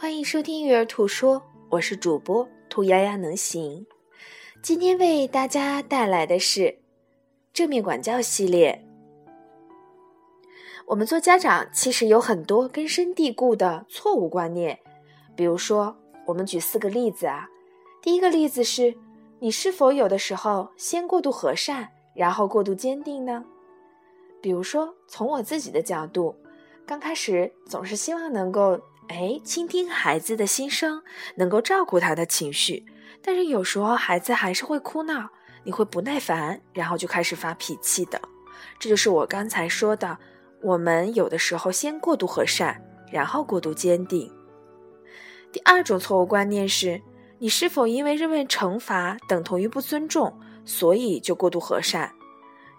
欢迎收听育儿兔说，我是主播兔丫丫能行。今天为大家带来的是正面管教系列。我们做家长其实有很多根深蒂固的错误观念，比如说，我们举四个例子啊。第一个例子是，你是否有的时候先过度和善，然后过度坚定呢？比如说，从我自己的角度，刚开始总是希望能够。哎，倾听孩子的心声，能够照顾他的情绪，但是有时候孩子还是会哭闹，你会不耐烦，然后就开始发脾气的。这就是我刚才说的，我们有的时候先过度和善，然后过度坚定。第二种错误观念是，你是否因为认为惩罚等同于不尊重，所以就过度和善？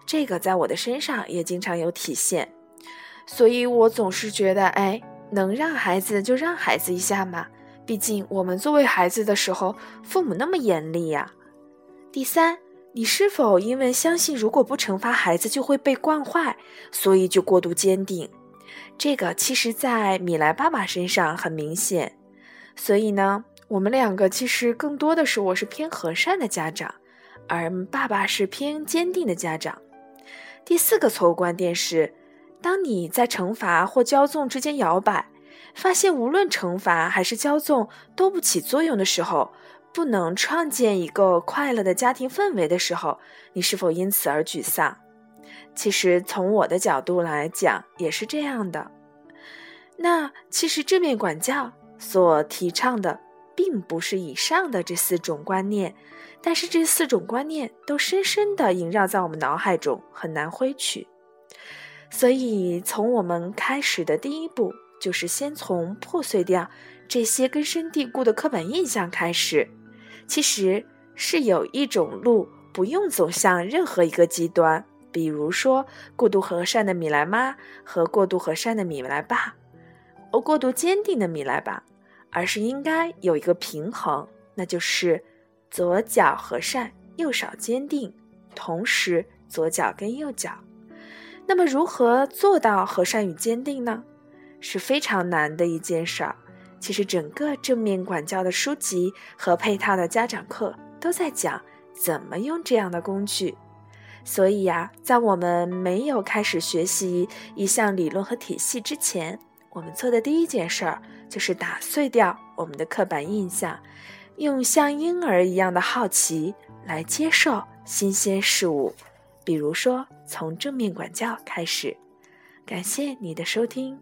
这个在我的身上也经常有体现，所以我总是觉得，哎。能让孩子就让孩子一下嘛，毕竟我们作为孩子的时候，父母那么严厉呀。第三，你是否因为相信如果不惩罚孩子就会被惯坏，所以就过度坚定？这个其实，在米莱爸爸身上很明显。所以呢，我们两个其实更多的是我是偏和善的家长，而爸爸是偏坚定的家长。第四个错误观点是。当你在惩罚或骄纵之间摇摆，发现无论惩罚还是骄纵都不起作用的时候，不能创建一个快乐的家庭氛围的时候，你是否因此而沮丧？其实从我的角度来讲也是这样的。那其实正面管教所提倡的，并不是以上的这四种观念，但是这四种观念都深深地萦绕在我们脑海中，很难挥去。所以，从我们开始的第一步，就是先从破碎掉这些根深蒂固的刻板印象开始。其实是有一种路不用走向任何一个极端，比如说过度和善的米莱妈和过度和善的米莱爸，而过度坚定的米莱爸，而是应该有一个平衡，那就是左脚和善，右手坚定，同时左脚跟右脚。那么，如何做到和善与坚定呢？是非常难的一件事儿。其实，整个正面管教的书籍和配套的家长课都在讲怎么用这样的工具。所以呀，在我们没有开始学习一项理论和体系之前，我们做的第一件事儿就是打碎掉我们的刻板印象，用像婴儿一样的好奇来接受新鲜事物。比如说，从正面管教开始。感谢你的收听。